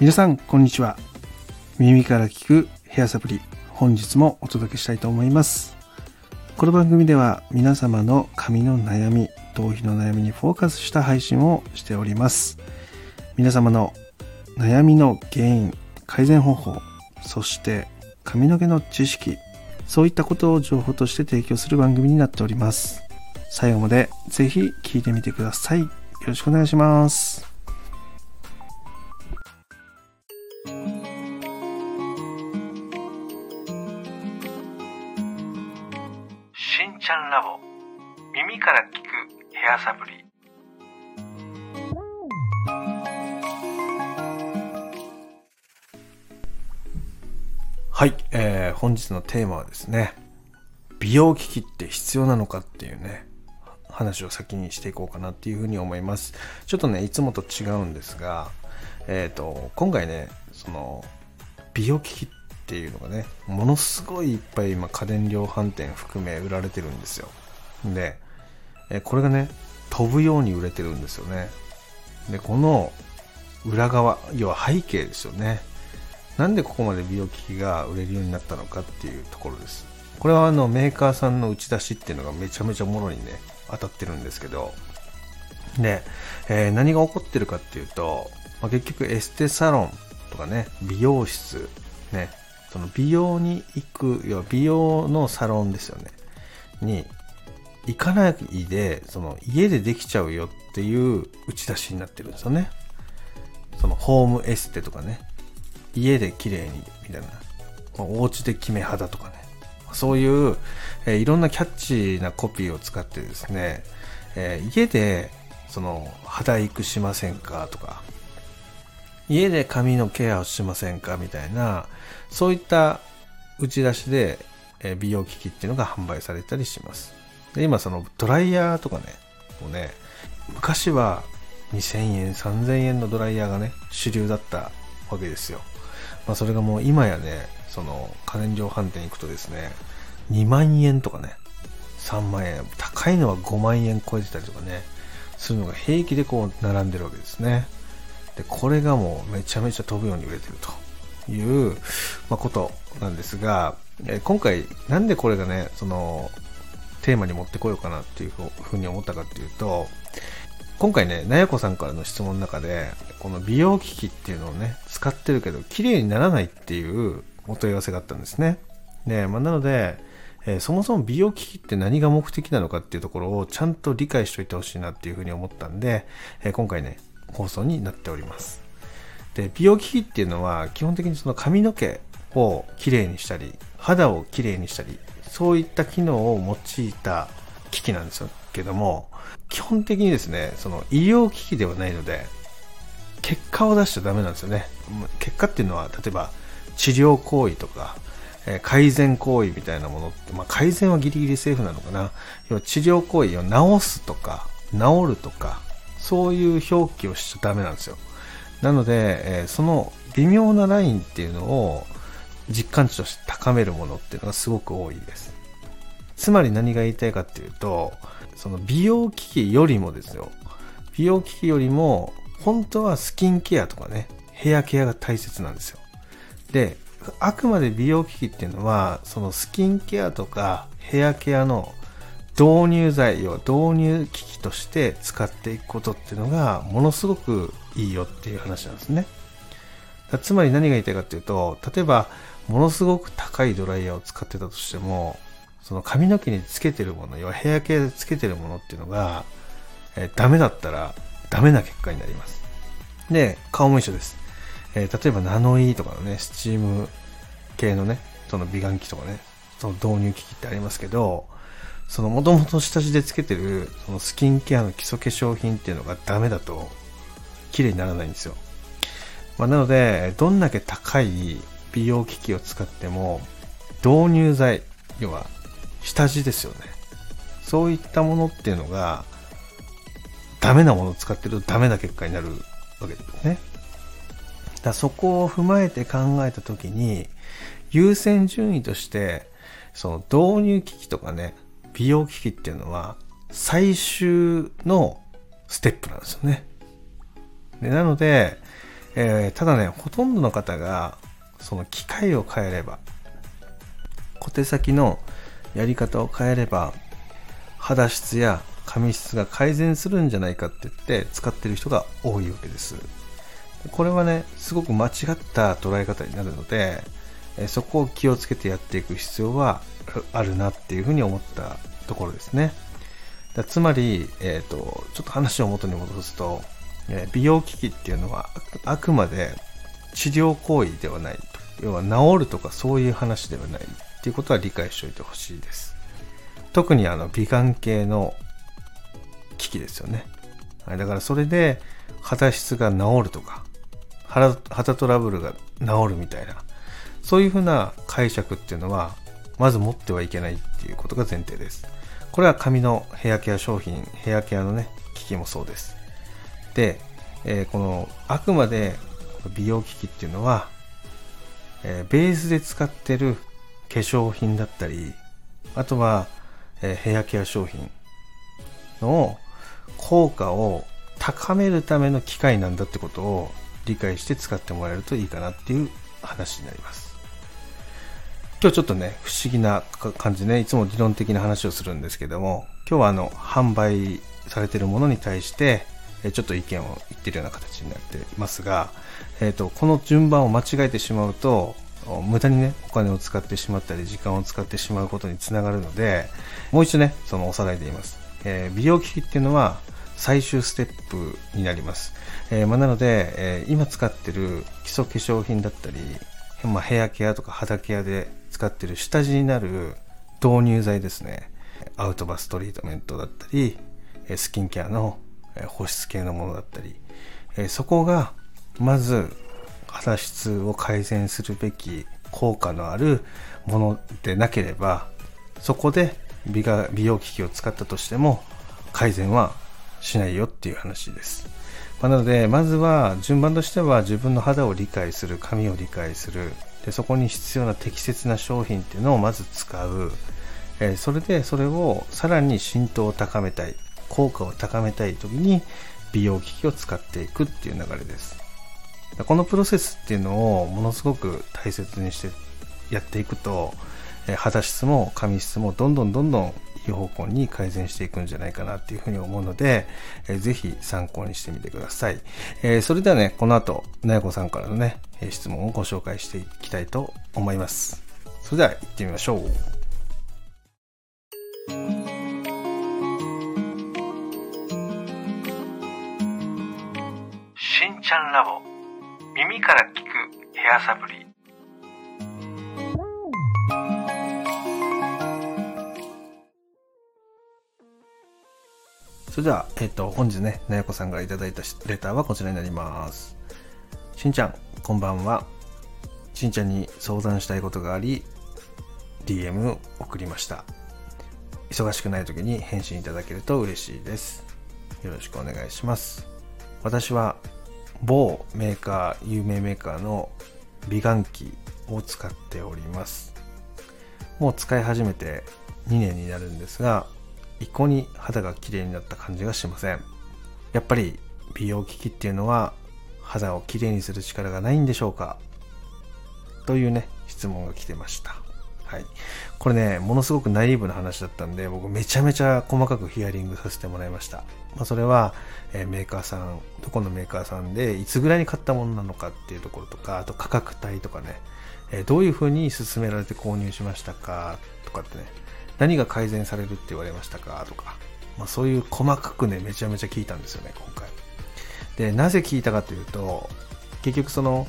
皆さんこんにちは。耳から聞くヘアサプリ本日もお届けしたいと思います。この番組では皆様の髪の悩み頭皮の悩みにフォーカスした配信をしております。皆様の悩みの原因改善方法そして髪の毛の知識そういったことを情報として提供する番組になっております。最後までぜひ聞いてみてください。よろしくお願いします。から聞くヘアサプリはい、えー本日のテーマはですね美容機器って必要なのかっていうね話を先にしていこうかなっていうふうに思います。ちょっとねいつもと違うんですがえっ、と今回ねその美容機器っていうのがねものすごいいっぱい今家電量販店含め売られてるんですよ。で、えこれがね飛ぶように売れてるんですよね。でこの裏側要は背景ですよね。なんでここまで美容機器が売れるようになったのかっていうところです。これはあのメーカーさんの打ち出しっていうのがめちゃめちゃもろにね、当たってるんですけど、で、えー何が起こってるかっていうと、まあ、結局エステサロンとかね、美容室、ね、その美容に行く、要は美容のサロンですよね、に行かないで、その家でできちゃうよっていう打ち出しになってるんですよね。そのホームエステとかね、家で綺麗にみたいな、まあお家で決め肌とかね。そういう、えーいろんなキャッチーなコピーを使ってですね、えー家でその肌育しませんかとか。家で髪のケアをしませんかみたいなそういった打ち出しで、え美容機器っていうのが販売されたりします。で今そのドライヤーとかねもうね昔は2000円3000円のドライヤーがね主流だったわけですよまあ、それがもう今やね、その家電量販店行くとですね、2万円とかね、3万円、高いのは5万円超えてたりとかね、するのが平気でこう並んでるわけですね。で、これがもうめちゃめちゃ飛ぶように売れてるという、まあ、ことなんですが、え今回なんでこれがね、その、テーマに持ってこようかなっていうふうに思ったかっていうと、今回ね、なやこさんからの質問の中で、この美容機器っていうのをね、使ってるけど、綺麗にならないっていうお問い合わせがあったんですね。で、まあ、なので、えーそもそも美容機器って何が目的なのかっていうところをちゃんと理解しておいてほしいなっていうふうに思ったんで、えー今回ね、放送になっております。で、美容機器っていうのは、基本的にその髪の毛をきれいにしたり、肌をきれいにしたり、そういった機能を用いた機器なんですけども、基本的にですね、その医療機器ではないので、結果を出しちゃダメなんですよね。結果っていうのは、例えば治療行為とか、え改善行為みたいなものって、まあ、改善はギリギリセーフなのかな。要は治療行為を治すとか、治るとか、そういう表記をしちゃダメなんですよ。なので、えその微妙なラインっていうのを実感値として高めるものっていうのがすごく多いです。つまり何が言いたいかっていうと、その美容機器よりもですよ。美容機器よりも、本当はスキンケアとかね、ヘアケアが大切なんですよ。で、あくまで美容機器っていうのは、そのスキンケアとかヘアケアの導入剤、要は導入機器として使っていくことっていうのが、ものすごくいいよっていう話なんですね。つまり何が言いたいかっていうと、例えば、ものすごく高いドライヤーを使ってたとしても、その髪の毛につけてるもの、要はヘアケアでつけてるものっていうのが、えーダメだったら、ダメな結果になります。で、顔も一緒です。えー例えばナノイーとかのね、スチーム系のね、その美顔器とかね、その導入機器ってありますけど、その元々下地でつけてる、そのスキンケアの基礎化粧品っていうのがダメだと、綺麗にならないんですよ。まあ、なので、どんだけ高い美容機器を使っても、導入剤、要は下地ですよね。そういったものっていうのが、ダメなものを使ってるとダメな結果になるわけですね。だそこを踏まえて考えたときに、優先順位として、その導入機器とかね、美容機器っていうのは、最終のステップなんですよね。でなので、えーただねほとんどの方がその機械を変えれば小手先のやり方を変えれば肌質や髪質が改善するんじゃないかって言って使ってる人が多いわけです。これはねすごく間違った捉え方になるのでそこを気をつけてやっていく必要はあるなっていうふうに思ったところですね。だつまり、えー、とちょっと話を元に戻すと、美容機器っていうのはあくまで治療行為ではないと。要は治るとかそういう話ではないっていうことは理解しておいてほしいです。特にあの美顔系の機器ですよね。はいだからそれで肌質が治るとか肌肌トラブルが治るみたいなそういうふうな解釈っていうのはまず持ってはいけないっていうことが前提です。これは髪のヘアケア商品ヘアケアのね機器もそうです。で、えーこのあくまで美容機器っていうのは、えーベースで使ってる化粧品だったりあとは、えーヘアケア商品の効果を高めるための機械なんだってことを理解して使ってもらえるといいかなっていう話になります。今日ちょっとね不思議な感じねいつも理論的な話をするんですけども今日はあの販売されてるものに対してえちょっと意見を言ってるような形になっていますが、えー、とこの順番を間違えてしまうと無駄にねお金を使ってしまったり時間を使ってしまうことにつながるのでもう一度ねそのおさらいで言います、えー美容機器っていうのは最終ステップになります、えーまあなので、えー今使ってる基礎化粧品だったり、まあ、ヘアケアとか肌ケアで使ってる下地になる導入剤ですね。アウトバストリートメントだったりスキンケアの保湿系のものだったり、えそこがまず肌質を改善するべき効果のあるものでなければそこで美が美容機器を使ったとしても改善はしないよっていう話です、まあなのでまずは順番としては自分の肌を理解する髪を理解するでそこに必要な適切な商品っていうのをまず使う。えーそれでそれをさらに浸透を高めたい。効果を高めたい時に美容機器を使っていくっていう流れです。このプロセスっていうのをものすごく大切にしてやっていくと肌質も髪質もどんどんどんどんいい方向に改善していくんじゃないかなっていうふうに思うので、えーぜひ参考にしてみてください、えーそれではねこの後なやこさんからのね質問をご紹介していきたいと思います。それでは行ってみましょう。しんちゃんラボ耳から聞くヘアサプリそれでは、えっ、と、本日ね、なやこさんからいただいたレターはこちらになります。しんちゃん、こんばんは。しんちゃんに相談したいことがあり、DM 送りました。忙しくない時に返信いただけると嬉しいです。よろしくお願いします。私は、某メーカー、有名メーカーの美顔器を使っております。もう使い始めて2年になるんですが、一向に肌が綺麗になった感じがしません。やっぱり美容機器っていうのは肌を綺麗にする力がないんでしょうか？というね質問が来てました。はい。これねものすごくナイーブな話だったんで僕めちゃめちゃ細かくヒアリングさせてもらいました、まあ、それは、えメーカーさんどこのメーカーさんでいつぐらいに買ったものなのかっていうところとかあと価格帯とかね、えどういうふうに勧められて購入しましたかとかってね何が改善されるって言われましたかとか、まあ、そういう細かくねめちゃめちゃ聞いたんですよね今回。でなぜ聞いたかというと結局その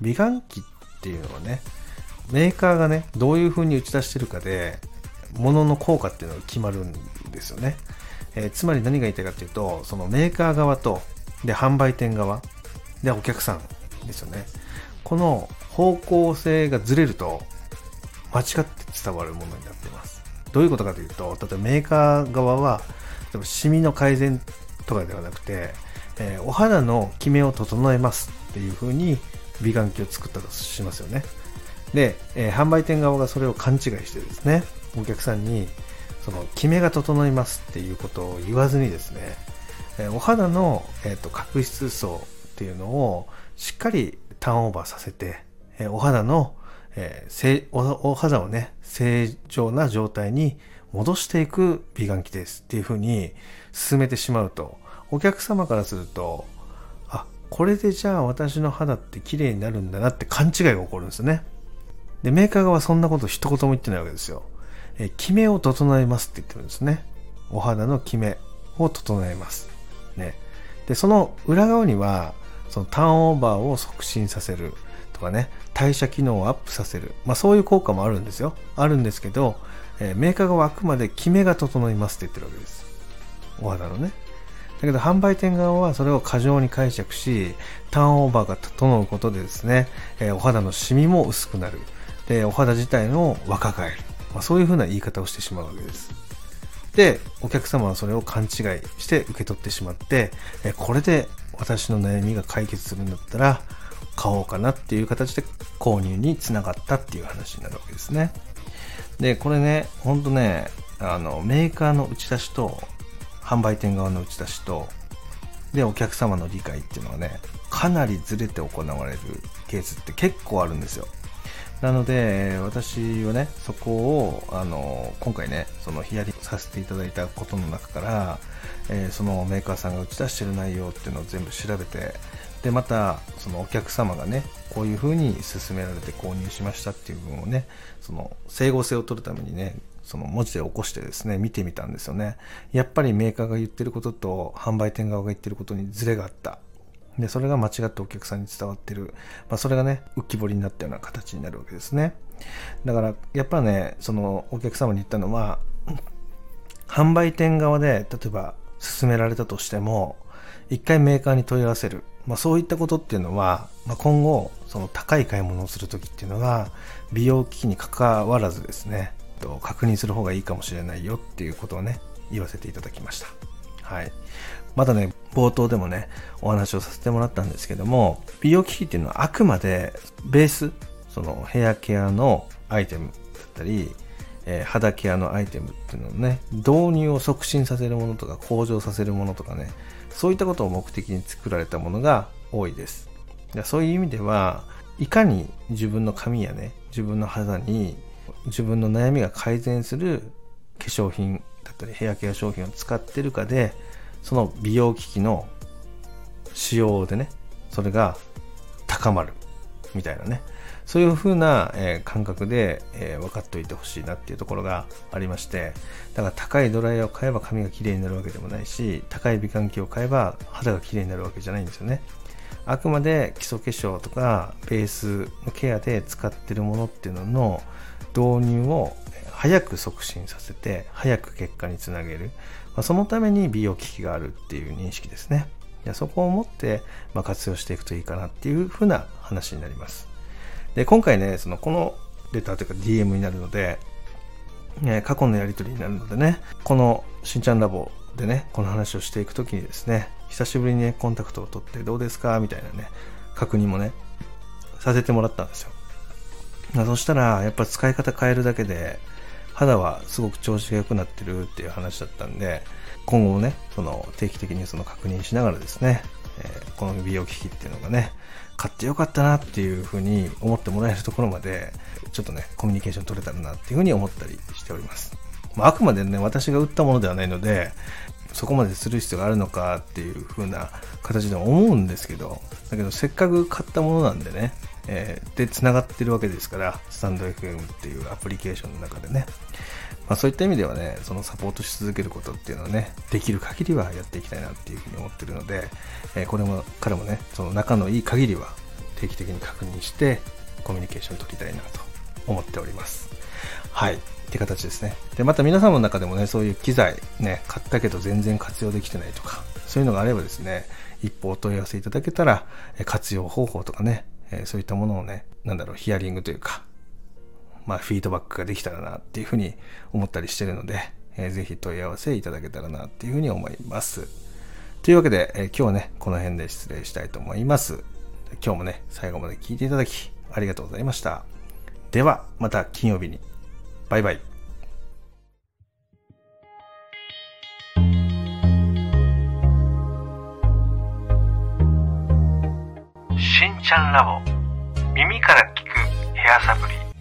美顔器っていうのはねメーカーがねどういう風に打ち出してるかで物の効果っていうのが決まるんですよね、えーつまり何が言いたいかというとそのメーカー側とで販売店側でお客さんですよね。この方向性がずれると間違って伝わるものになっています。どういうことかというと例えばメーカー側は例えばシミの改善とかではなくて、えーお肌のキメを整えますっていう風に美顔器を作ったとしますよね。で、えー販売店側がそれを勘違いしてですねお客さんにそのキメが整いますっていうことを言わずにですね、えお肌の、えーと角質層っていうのをしっかりターンオーバーさせて、えお肌の、えー、お肌をね正常な状態に戻していく美顔器ですっていうふうに進めてしまうとお客様からするとあこれでじゃあ私の肌って綺麗になるんだなって勘違いが起こるんですね。でメーカー側はそんなこと一言も言ってないわけですよ。えキメを整えますって言ってるんですね。お肌のキメを整えます。ね。でその裏側にはそのターンオーバーを促進させるとかね代謝機能をアップさせる、まあ、そういう効果もあるんですよ。あるんですけど、えー、メーカー側はあくまでキメが整いますって言ってるわけです。お肌のね。だけど販売店側はそれを過剰に解釈しターンオーバーが整うことでですね、えー、お肌のシミも薄くなる。でお肌自体の若返る、まあ、そういうふうな言い方をしてしまうわけですでお客様はそれを勘違いして受け取ってしまって、えこれで私の悩みが解決するんだったら買おうかなっていう形で購入につながったっていう話になるわけですね。で、これね、ほんとね、あの、メーカーの打ち出しと、販売店側の打ち出しと、で、お客様の理解っていうのはね、かなりずれて行われるケースって結構あるんですよ。なので、私はね、そこを、あの、今回ね、そのヒアリさせていただいたことの中から、えー、そのメーカーさんが打ち出してる内容っていうのを全部調べて、で、また、そのお客様がね、こういう風に勧められて購入しましたっていう部分をね、その整合性を取るためにね、その文字で起こしてですね、見てみたんですよね。やっぱりメーカーが言ってることと販売店側が言ってることにズレがあった。で、それが間違ってお客さんに伝わってる。まあ、それがね、浮き彫りになったような形になるわけですね。だから、やっぱね、そのお客様に言ったのは、販売店側で、例えば、勧められたとしても、一回メーカーに問い合わせる。まあ、そういったことっていうのは、まあ、今後、その高い買い物をするときっていうのは、美容機器に関わらずですね、確認する方がいいかもしれないよっていうことをね、言わせていただきました。はい。まだね、冒頭でもね、お話をさせてもらったんですけども、美容機器っていうのはあくまでベース、そのヘアケアのアイテムだったり、えー、肌ケアのアイテムっていうのをね、導入を促進させるものとか向上させるものとかね、そういったことを目的に作られたものが多いです。そういう意味では、いかに自分の髪やね、自分の肌に自分の悩みが改善する化粧品だったりヘアケア商品を使ってるかで、その美容機器の使用でね、それが高まるみたいなね、そういう風な、えー、感覚で、えー、分かっておいてほしいなっていうところがありまして、だから高いドライヤーを買えば髪が綺麗になるわけでもないし、高い美顔器を買えば肌が綺麗になるわけじゃないんですよね。あくまで基礎化粧とかベースのケアで使ってるものっていうのの導入を早く促進させて、早く結果につなげる。まあ、そのために美容機器があるっていう認識ですね。いやそこを持って、ま、活用していくといいかなっていうふうな話になります。で、今回ね、その、このレターというか DM になるので、ね、過去のやり取りになるのでね、このしんちゃんラボでね、この話をしていくときにですね、久しぶりにね、コンタクトを取ってどうですかみたいなね、確認もね、させてもらったんですよ。そしたら、やっぱ使い方変えるだけで、肌はすごく調子が良くなってるっていう話だったんで、今後もね、その定期的にその確認しながらですね、えー、この美容機器っていうのがね、買ってよかったなっていうふうに思ってもらえるところまで、ちょっとね、コミュニケーション取れたらなっていうふうに思ったりしております。まあ、あくまでね、私が売ったものではないので、そこまでする必要があるのかっていう風な形では思うんですけど、だけどせっかく買ったものなんでね、えー、で、繋がってるわけですから、スタンド FM っていうアプリケーションの中でね。まあそういった意味ではね、そのサポートし続けることっていうのはね、できる限りはやっていきたいなっていうふうに思ってるので、えー、これも、彼もね、その仲のいい限りは定期的に確認して、コミュニケーション取りたいなと思っております。はい。って形ですね。で、また皆さんの中でもね、そういう機材ね、買ったけど全然活用できてないとか、そういうのがあればですね、一歩お問い合わせいただけたら、活用方法とかね、えそういったものをね、なんだろう、ヒアリングというか、まあ、フィードバックができたらなっていうふうに思ったりしてるので、えー、ぜひ問い合わせいただけたらなっていうふうに思います。というわけで、えー、今日はね、この辺で失礼したいと思います。今日もね、最後まで聞いていただき、ありがとうございました。では、また金曜日に。バイバイ。しんちゃんラボ。耳から聞くヘアサプリ。